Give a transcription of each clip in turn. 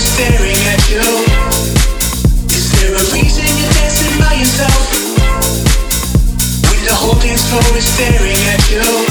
staring at you. Is there a reason you're dancing by yourself? When the whole dance floor is staring at you.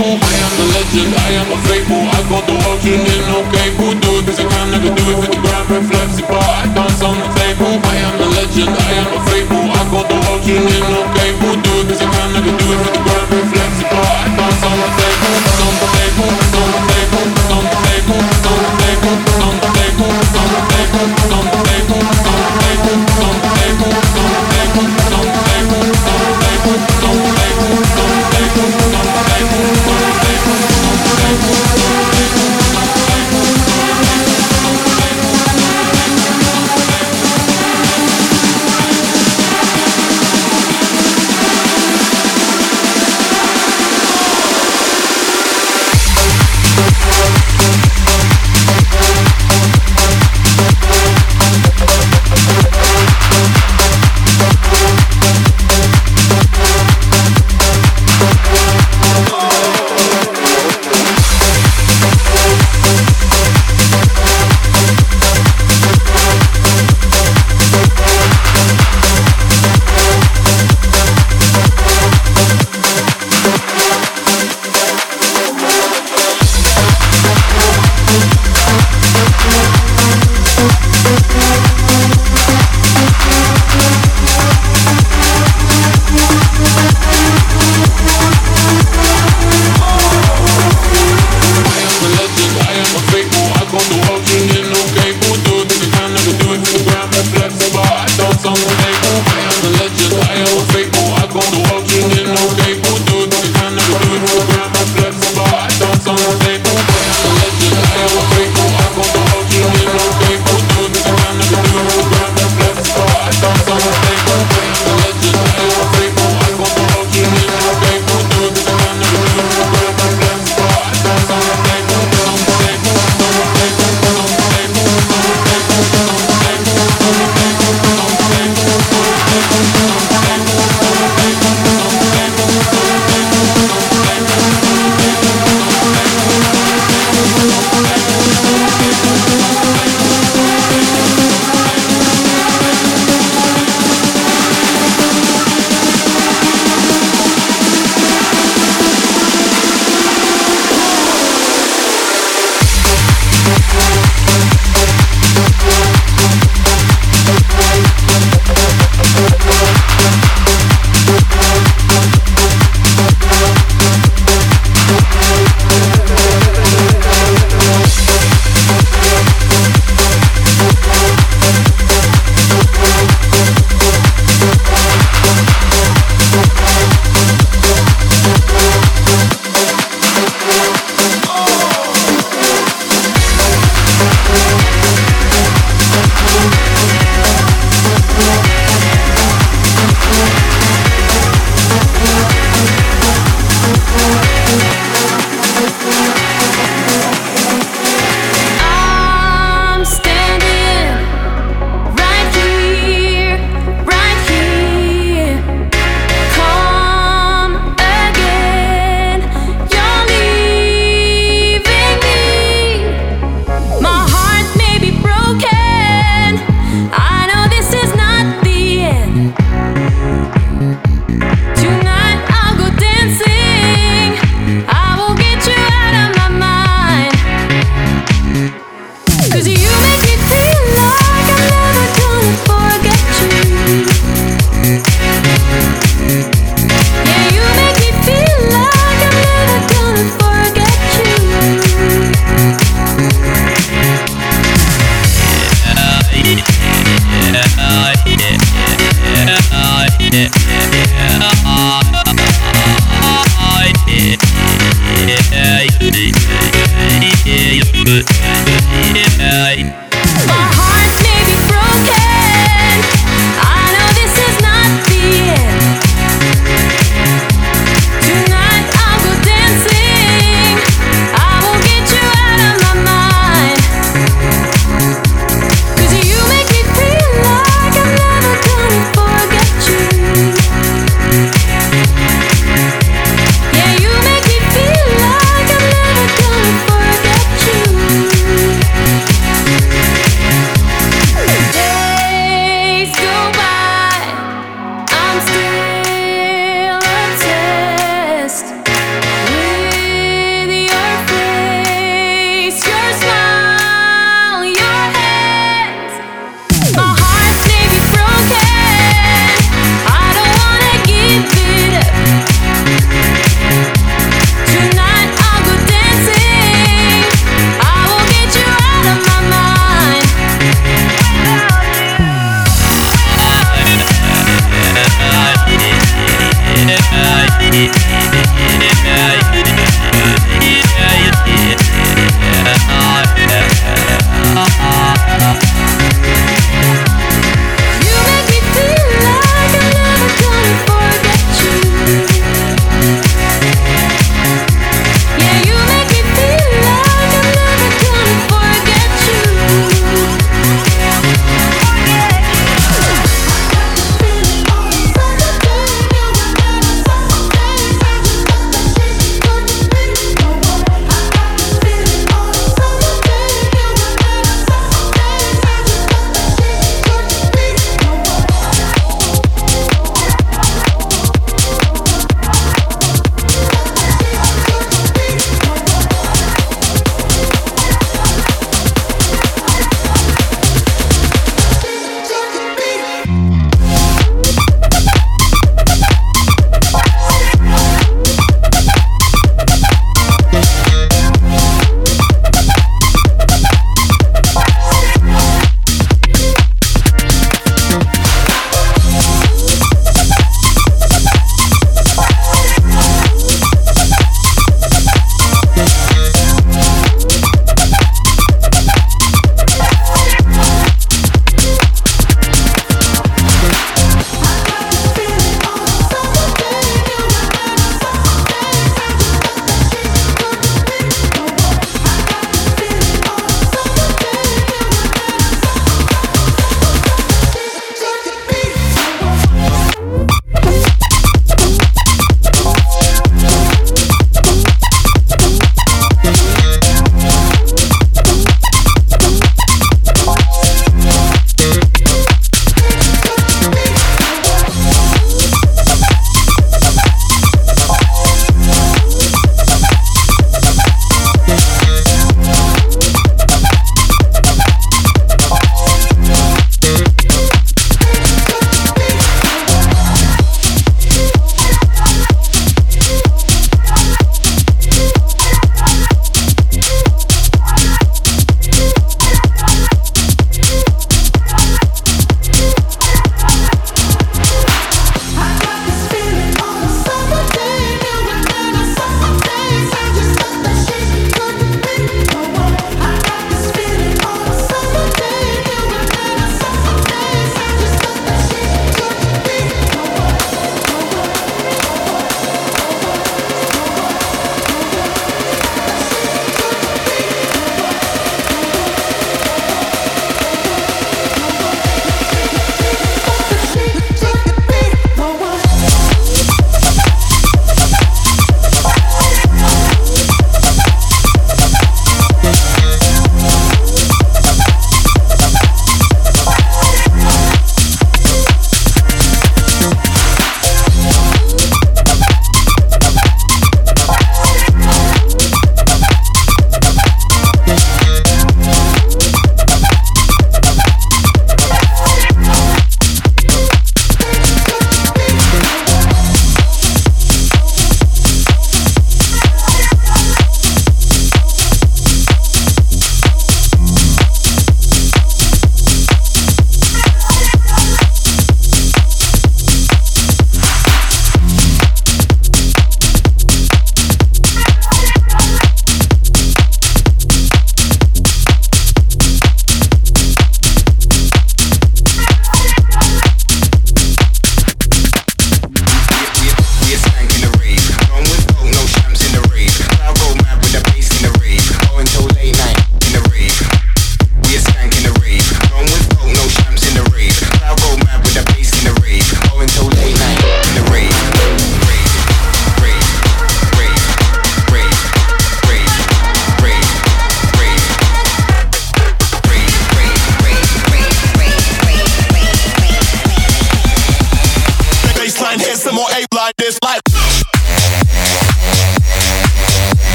I am the legend, I am a fable. I got the world tuned in, okay, who Do it cause I can, never do it for the grand, reflex, but I dance on the table. I am the legend, I am a fable. I got the world tuned in.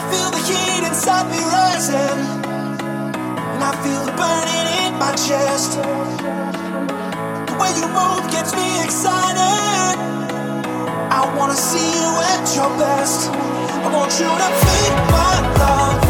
I feel the heat inside me rising, and I feel the burning in my chest. The way you move gets me excited. I wanna see you at your best. I want you to feed my love.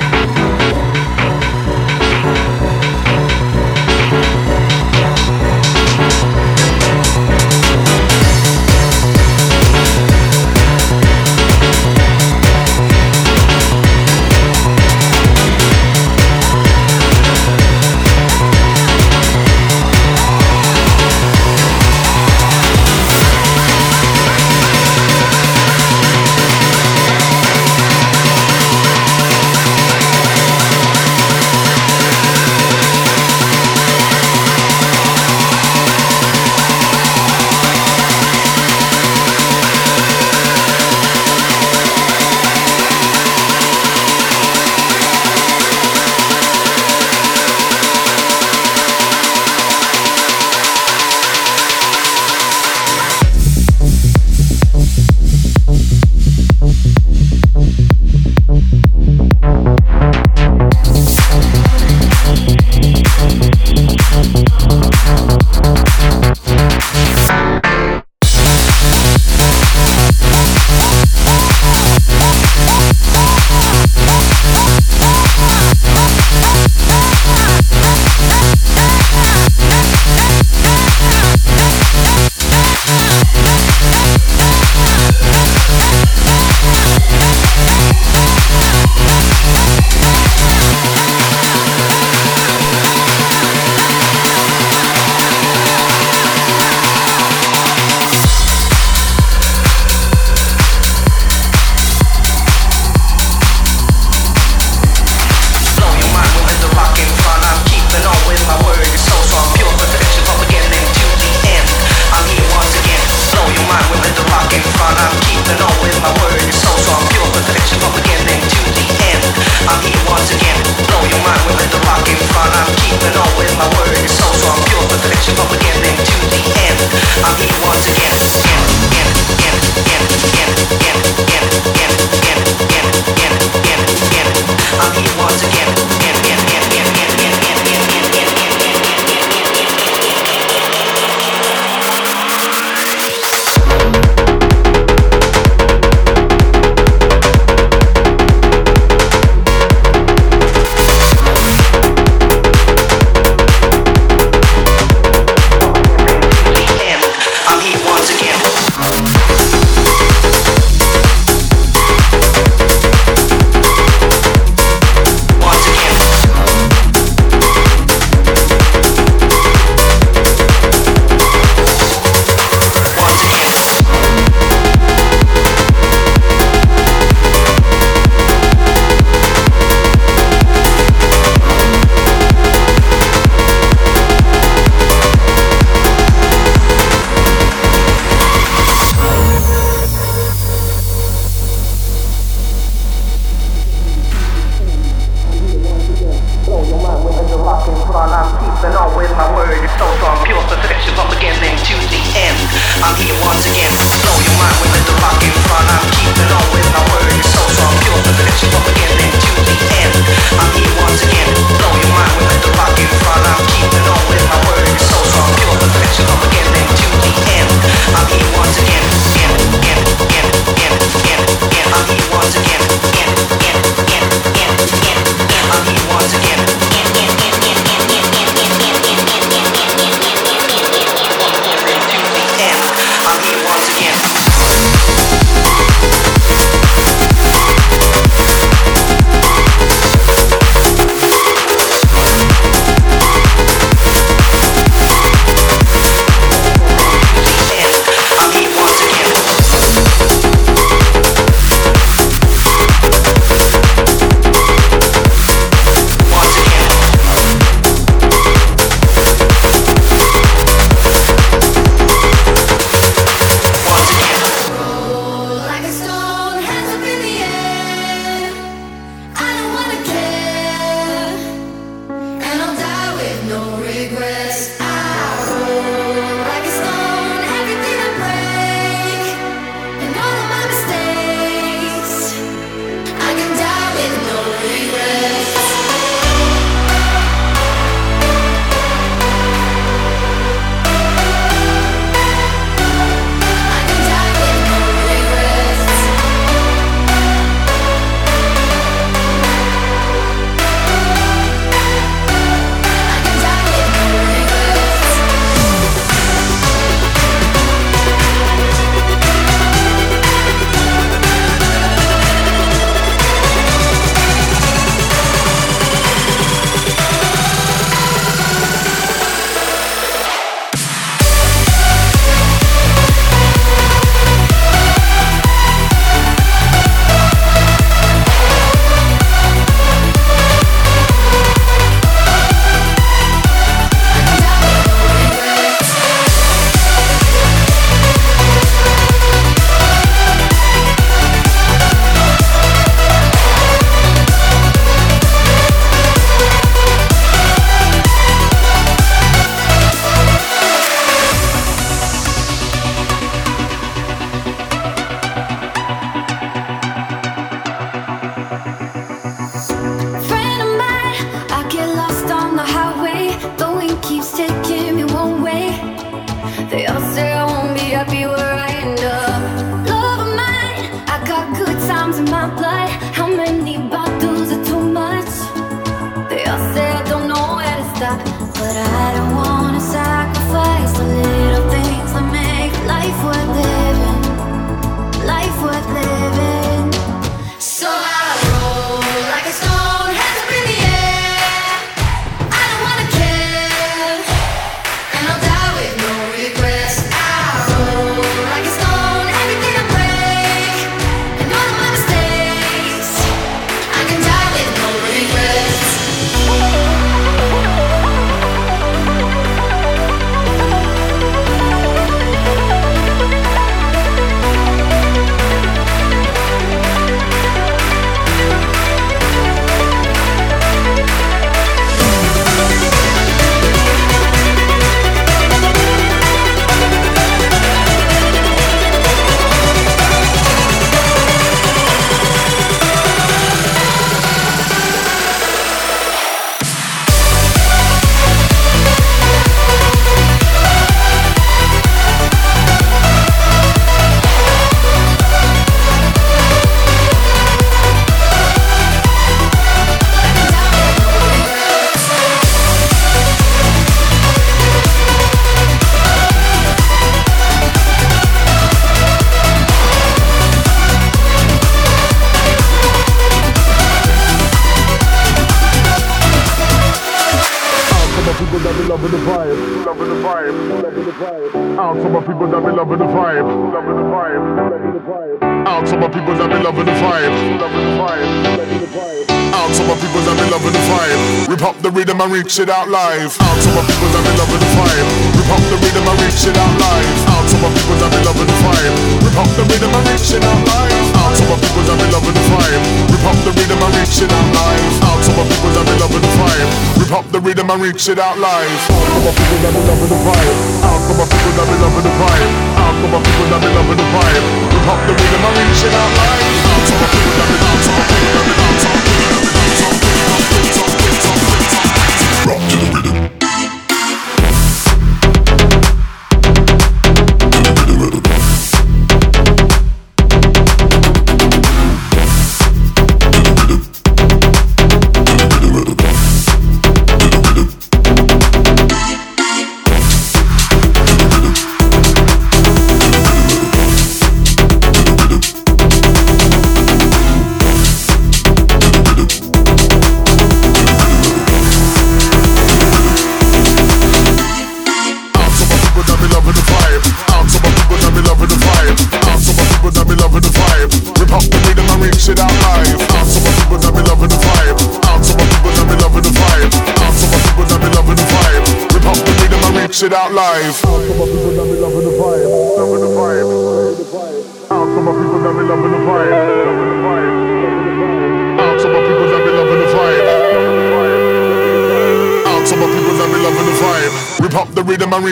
reach it out live. Out to my people that be loving the vibe. Rip up the rhythm and reach it out live. Out to my people that be loving the vibe. Rip up the rhythm and reach it out live. Out to my people that be loving the vibe. Rip up the rhythm and reach it out live. Out to my people that be loving the vibe. Rip up the rhythm and reach it out live. Out to my people that be loving the vibe. Out to my people that be loving the vibe.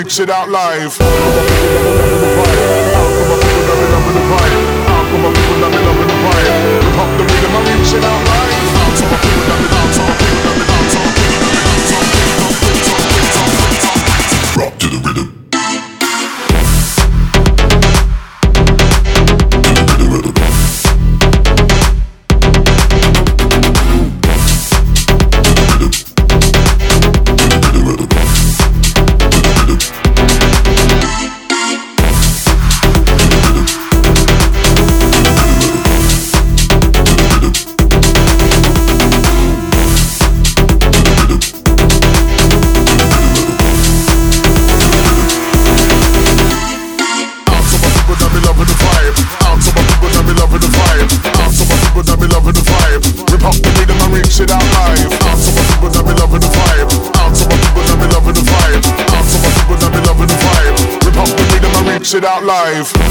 Shit Out Live. it out live.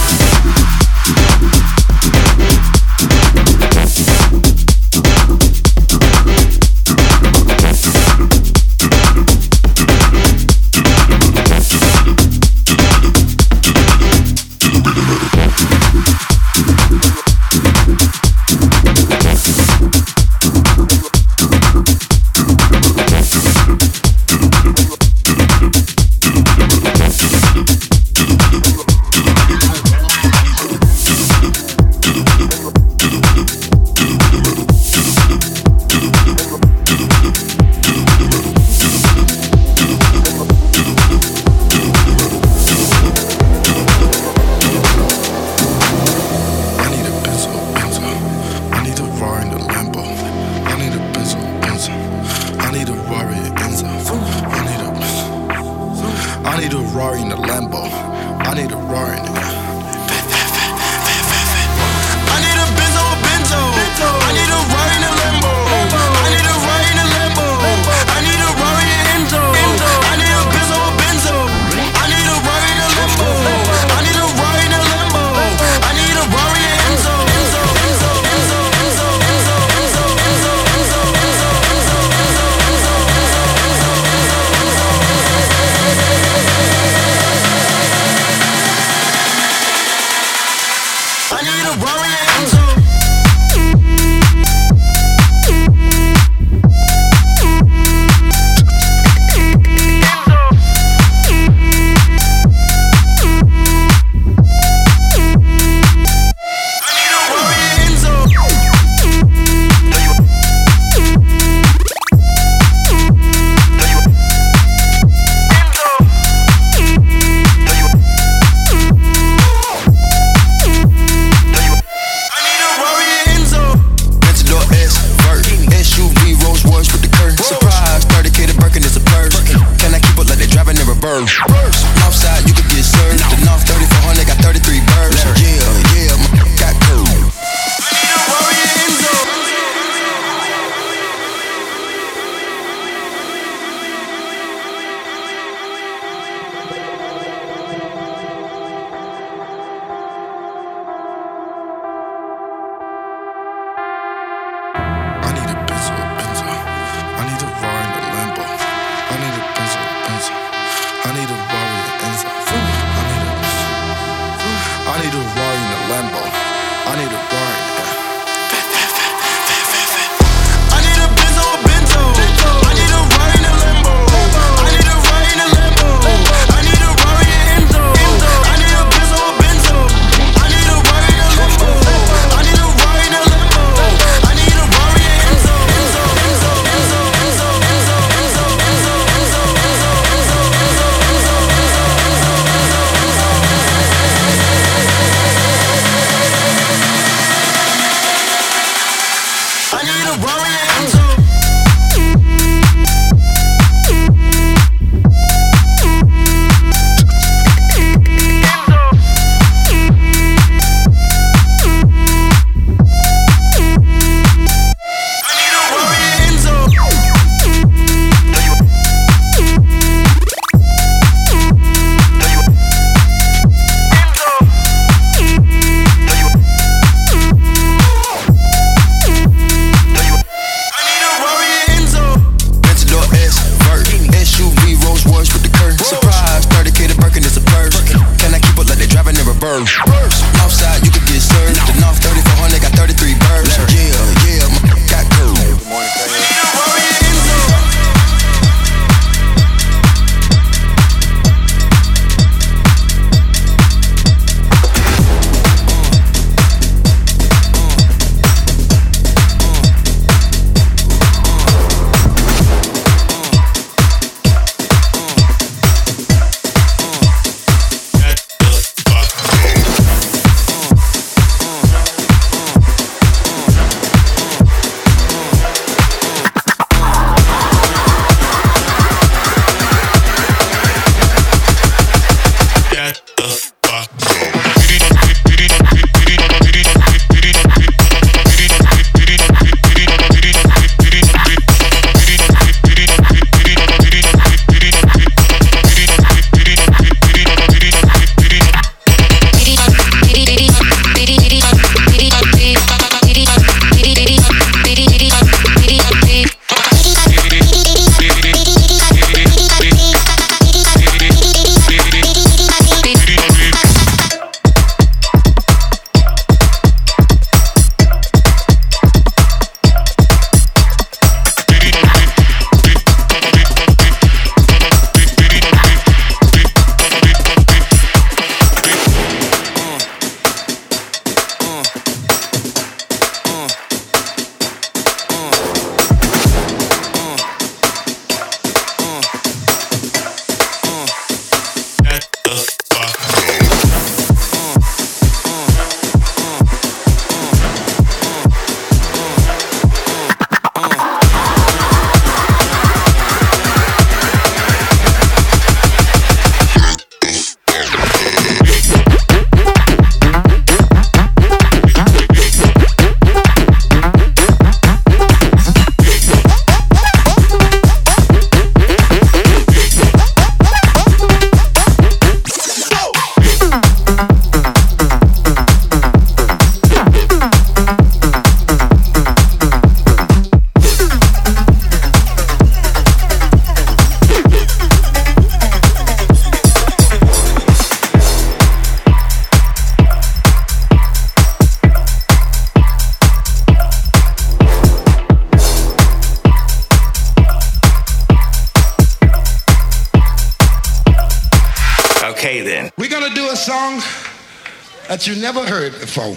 You never heard before.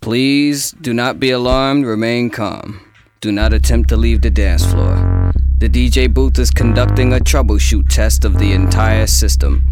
Please do not be alarmed, remain calm. Do not attempt to leave the dance floor. The DJ booth is conducting a troubleshoot test of the entire system.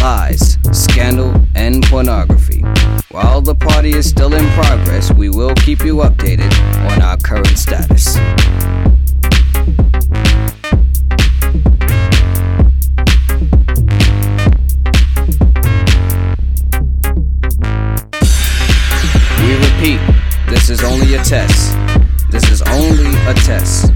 lies, scandal, and pornography. While the party is still in progress, we will keep you updated on our current status. We repeat, this is only a test. This is only a test.